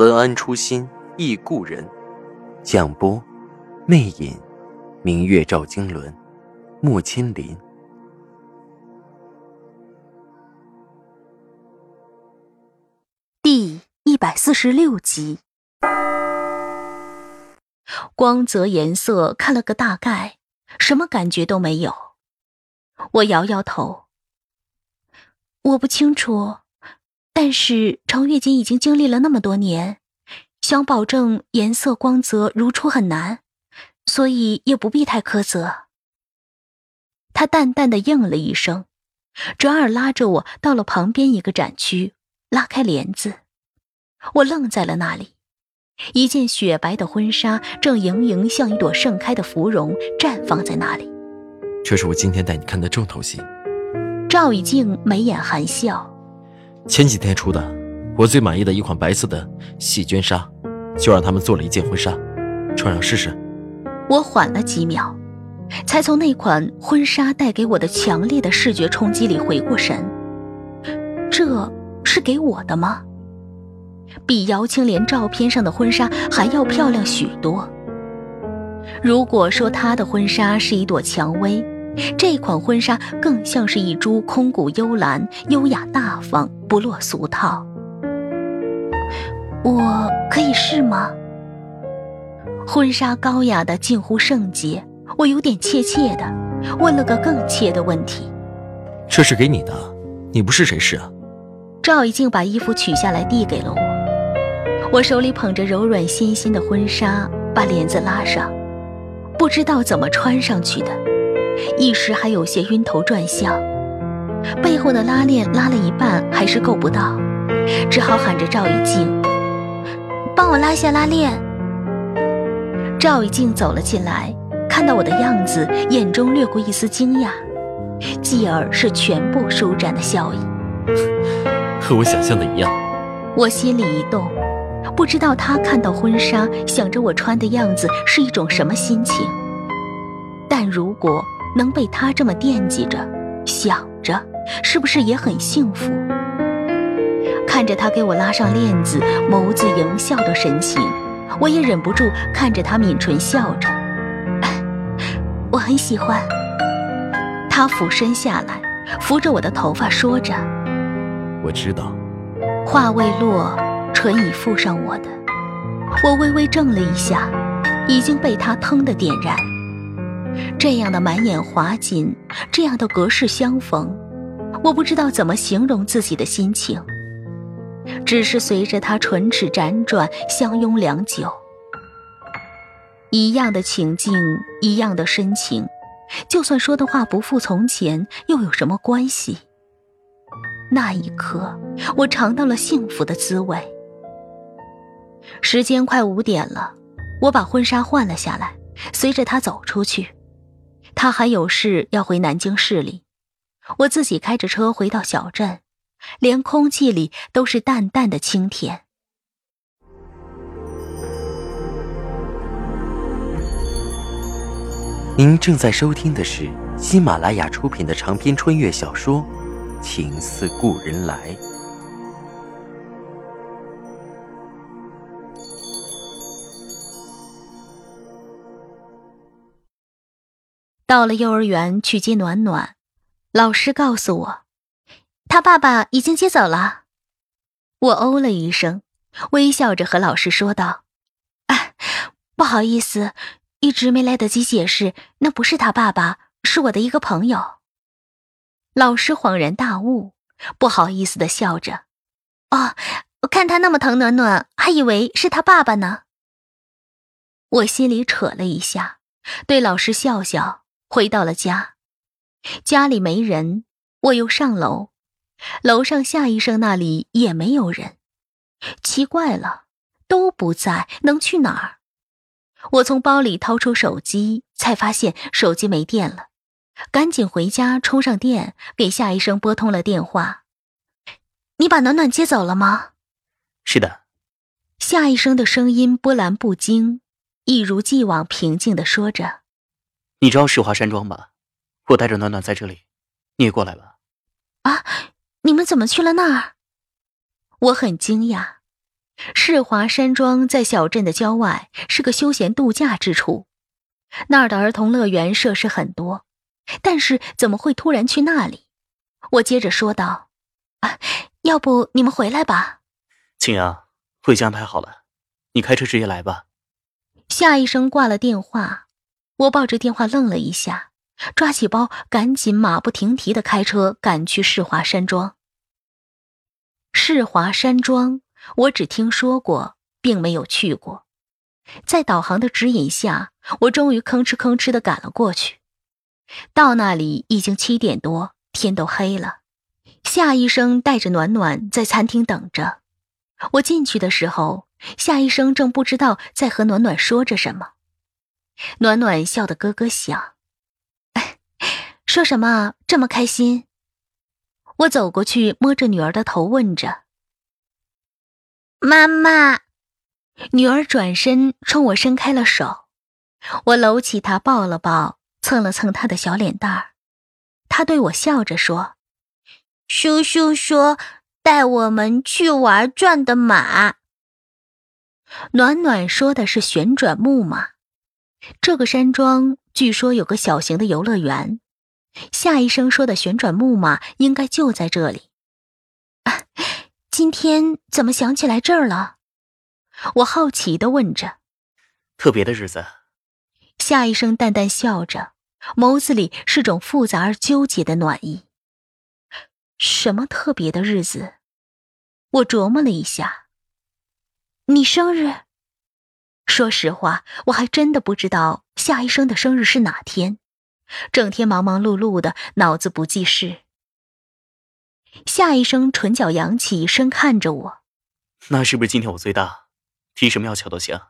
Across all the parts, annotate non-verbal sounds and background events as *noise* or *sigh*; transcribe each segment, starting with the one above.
文安初心忆故人，蒋波，魅影，明月照经纶，木千林。第一百四十六集，光泽颜色看了个大概，什么感觉都没有。我摇摇头，我不清楚。但是程月锦已经经历了那么多年，想保证颜色光泽如初很难，所以也不必太苛责。他淡淡的应了一声，转而拉着我到了旁边一个展区，拉开帘子。我愣在了那里，一件雪白的婚纱正盈盈像一朵盛开的芙蓉绽放在那里。这是我今天带你看的重头戏。赵以静眉眼含笑。前几天出的，我最满意的一款白色的细绢纱，就让他们做了一件婚纱，穿上试试。我缓了几秒，才从那款婚纱带给我的强烈的视觉冲击里回过神。这是给我的吗？比姚青莲照片上的婚纱还要漂亮许多。如果说她的婚纱是一朵蔷薇。这款婚纱更像是一株空谷幽兰，优雅大方，不落俗套。我可以试吗？婚纱高雅的近乎圣洁，我有点怯怯的问了个更怯的问题：“这是给你的，你不试谁试啊？”赵一静把衣服取下来递给了我，我手里捧着柔软纤纤的婚纱，把帘子拉上，不知道怎么穿上去的。一时还有些晕头转向，背后的拉链拉了一半还是够不到，只好喊着赵一静：“帮我拉下拉链。”赵一静走了进来，看到我的样子，眼中掠过一丝惊讶，继而是全部舒展的笑意。*laughs* 和我想象的一样。我心里一动，不知道他看到婚纱，想着我穿的样子是一种什么心情。但如果……能被他这么惦记着、想着，是不是也很幸福？看着他给我拉上链子，眸子盈笑的神情，我也忍不住看着他抿唇笑着。*laughs* 我很喜欢。他俯身下来，扶着我的头发，说着：“我知道。”话未落，唇已附上我的。我微微怔了一下，已经被他腾的点燃。这样的满眼华锦，这样的隔世相逢，我不知道怎么形容自己的心情。只是随着他唇齿辗转，相拥良久。一样的情境，一样的深情，就算说的话不复从前，又有什么关系？那一刻，我尝到了幸福的滋味。时间快五点了，我把婚纱换了下来，随着他走出去。他还有事要回南京市里，我自己开着车回到小镇，连空气里都是淡淡的清甜。您正在收听的是喜马拉雅出品的长篇穿越小说《情似故人来》。到了幼儿园去接暖暖，老师告诉我，他爸爸已经接走了。我哦了一声，微笑着和老师说道：“哎，不好意思，一直没来得及解释，那不是他爸爸，是我的一个朋友。”老师恍然大悟，不好意思的笑着：“哦，我看他那么疼暖暖，还以为是他爸爸呢。”我心里扯了一下，对老师笑笑。回到了家，家里没人，我又上楼，楼上夏医生那里也没有人。奇怪了，都不在，能去哪儿？我从包里掏出手机，才发现手机没电了，赶紧回家充上电，给夏医生拨通了电话。你把暖暖接走了吗？是的。夏医生的声音波澜不惊，一如既往平静的说着：“你知道石华山庄吧？我带着暖暖在这里，你也过来吧。”啊，你们怎么去了那儿？我很惊讶。世华山庄在小镇的郊外，是个休闲度假之处。那儿的儿童乐园设施很多，但是怎么会突然去那里？我接着说道：“啊，要不你们回来吧。”青阳，我已经安排好了，你开车直接来吧。夏医生挂了电话，我抱着电话愣了一下，抓起包，赶紧马不停蹄的开车赶去世华山庄。世华山庄。我只听说过，并没有去过。在导航的指引下，我终于吭哧吭哧的赶了过去。到那里已经七点多，天都黑了。夏医生带着暖暖在餐厅等着。我进去的时候，夏医生正不知道在和暖暖说着什么。暖暖笑得咯咯响，说什么这么开心？我走过去摸着女儿的头，问着。妈妈，女儿转身冲我伸开了手，我搂起她抱了抱，蹭了蹭她的小脸蛋儿。她对我笑着说：“叔叔说带我们去玩转的马。”暖暖说的是旋转木马。这个山庄据说有个小型的游乐园，夏医生说的旋转木马应该就在这里。今天怎么想起来这儿了？我好奇的问着。特别的日子。夏医生淡淡笑着，眸子里是种复杂而纠结的暖意。什么特别的日子？我琢磨了一下。你生日？说实话，我还真的不知道夏医生的生日是哪天，整天忙忙碌碌的，脑子不记事。夏医生唇角扬起，深看着我。那是不是今天我最大，提什么要求都行？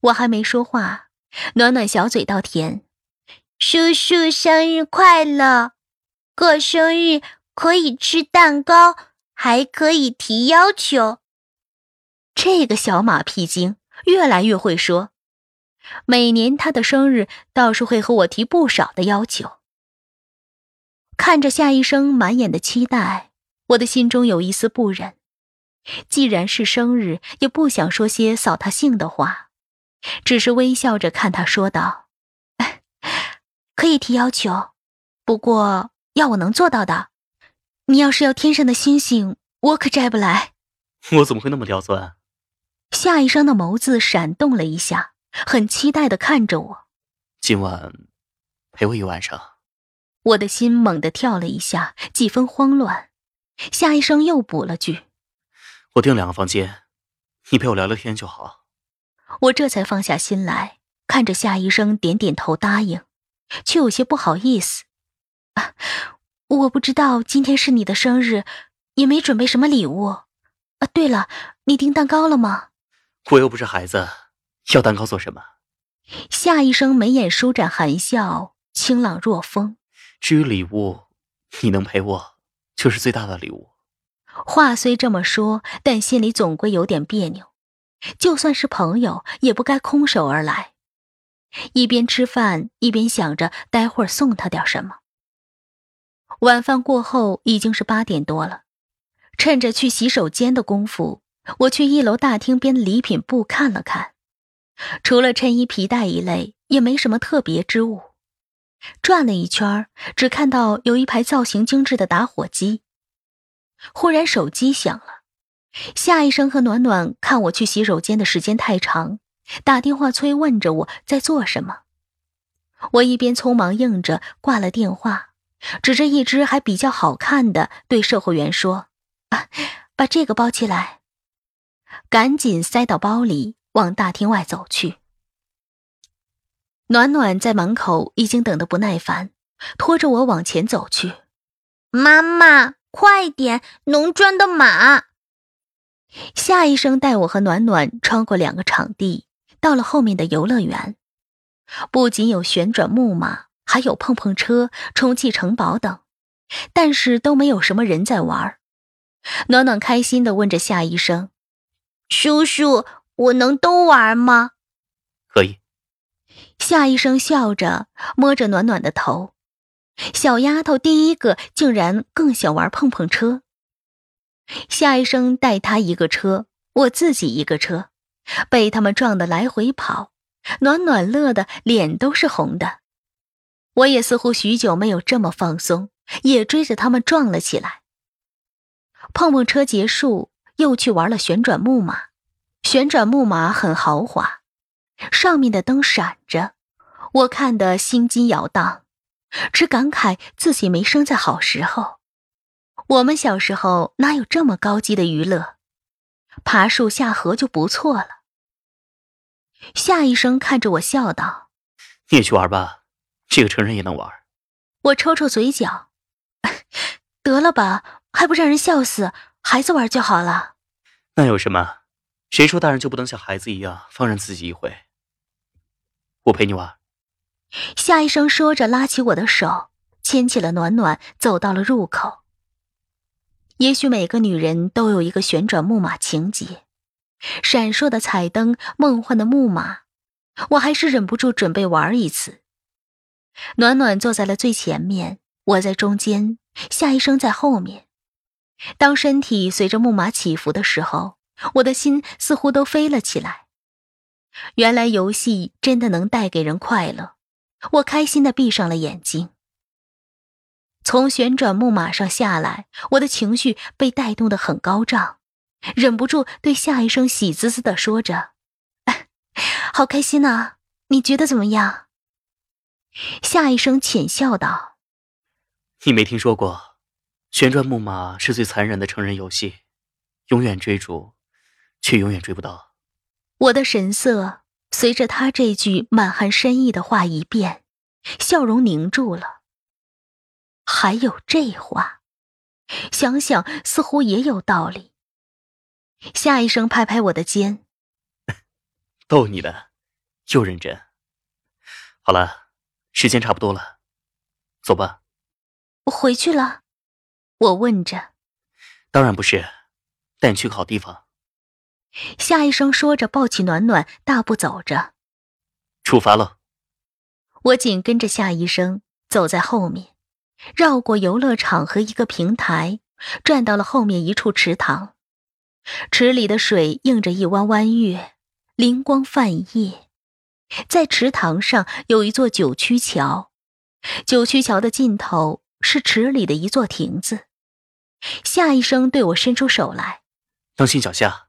我还没说话，暖暖小嘴倒甜。叔叔生日快乐！过生日可以吃蛋糕，还可以提要求。这个小马屁精越来越会说，每年他的生日倒是会和我提不少的要求。看着夏医生满眼的期待，我的心中有一丝不忍。既然是生日，也不想说些扫他兴的话，只是微笑着看他说道：“ *laughs* 可以提要求，不过要我能做到的。你要是要天上的星星，我可摘不来。*laughs* ”我怎么会那么刁钻？夏医生的眸子闪动了一下，很期待的看着我。今晚陪我一晚上。我的心猛地跳了一下，几分慌乱。夏医生又补了句：“我订两个房间，你陪我聊聊天就好。”我这才放下心来，看着夏医生点点头答应，却有些不好意思：“啊，我不知道今天是你的生日，也没准备什么礼物。啊，对了，你订蛋糕了吗？”我又不是孩子，要蛋糕做什么？夏医生眉眼舒展，含笑，清朗若风。至于礼物，你能陪我，就是最大的礼物。话虽这么说，但心里总归有点别扭。就算是朋友，也不该空手而来。一边吃饭，一边想着待会儿送他点什么。晚饭过后已经是八点多了，趁着去洗手间的功夫，我去一楼大厅边的礼品部看了看，除了衬衣、皮带一类，也没什么特别之物。转了一圈，只看到有一排造型精致的打火机。忽然手机响了，夏医生和暖暖看我去洗手间的时间太长，打电话催问着我在做什么。我一边匆忙应着，挂了电话，指着一只还比较好看的，对售货员说：“啊，把这个包起来。”赶紧塞到包里，往大厅外走去。暖暖在门口已经等得不耐烦，拖着我往前走去。妈妈，快点！农庄的马。夏医生带我和暖暖穿过两个场地，到了后面的游乐园。不仅有旋转木马，还有碰碰车、充气城堡等，但是都没有什么人在玩。暖暖开心的问着夏医生：“叔叔，我能都玩吗？”“可以。”夏医生笑着摸着暖暖的头。小丫头第一个竟然更想玩碰碰车。夏医生带她一个车，我自己一个车，被他们撞得来回跑，暖暖乐的脸都是红的。我也似乎许久没有这么放松，也追着他们撞了起来。碰碰车结束，又去玩了旋转木马。旋转木马很豪华，上面的灯闪着，我看得心惊摇荡，只感慨自己没生在好时候。我们小时候哪有这么高级的娱乐？爬树下河就不错了。夏医生看着我笑道：“你也去玩吧，这个成人也能玩。”我抽抽嘴角：“得了吧，还不让人笑死？孩子玩就好了。”那有什么？谁说大人就不能像孩子一样放任自己一回？我陪你玩。夏医生说着，拉起我的手，牵起了暖暖，走到了入口。也许每个女人都有一个旋转木马情节，闪烁的彩灯，梦幻的木马，我还是忍不住准备玩一次。暖暖坐在了最前面，我在中间，夏医生在后面。当身体随着木马起伏的时候，我的心似乎都飞了起来。原来游戏真的能带给人快乐，我开心的闭上了眼睛。从旋转木马上下来，我的情绪被带动的很高涨，忍不住对夏医生喜滋滋的说着：“好开心呐，你觉得怎么样？”夏医生浅笑道：“你没听说过，旋转木马是最残忍的成人游戏，永远追逐，却永远追不到。”我的神色随着他这句满含深意的话一变，笑容凝住了。还有这话，想想似乎也有道理。夏医生拍拍我的肩，*laughs* 逗你的，又认真。好了，时间差不多了，走吧。我回去了？我问着。当然不是，带你去个好地方。夏医生说着，抱起暖暖，大步走着。出发了。我紧跟着夏医生走在后面。绕过游乐场和一个平台，转到了后面一处池塘。池里的水映着一弯弯月，灵光泛溢。在池塘上有一座九曲桥，九曲桥的尽头是池里的一座亭子。夏医生对我伸出手来，当心脚下。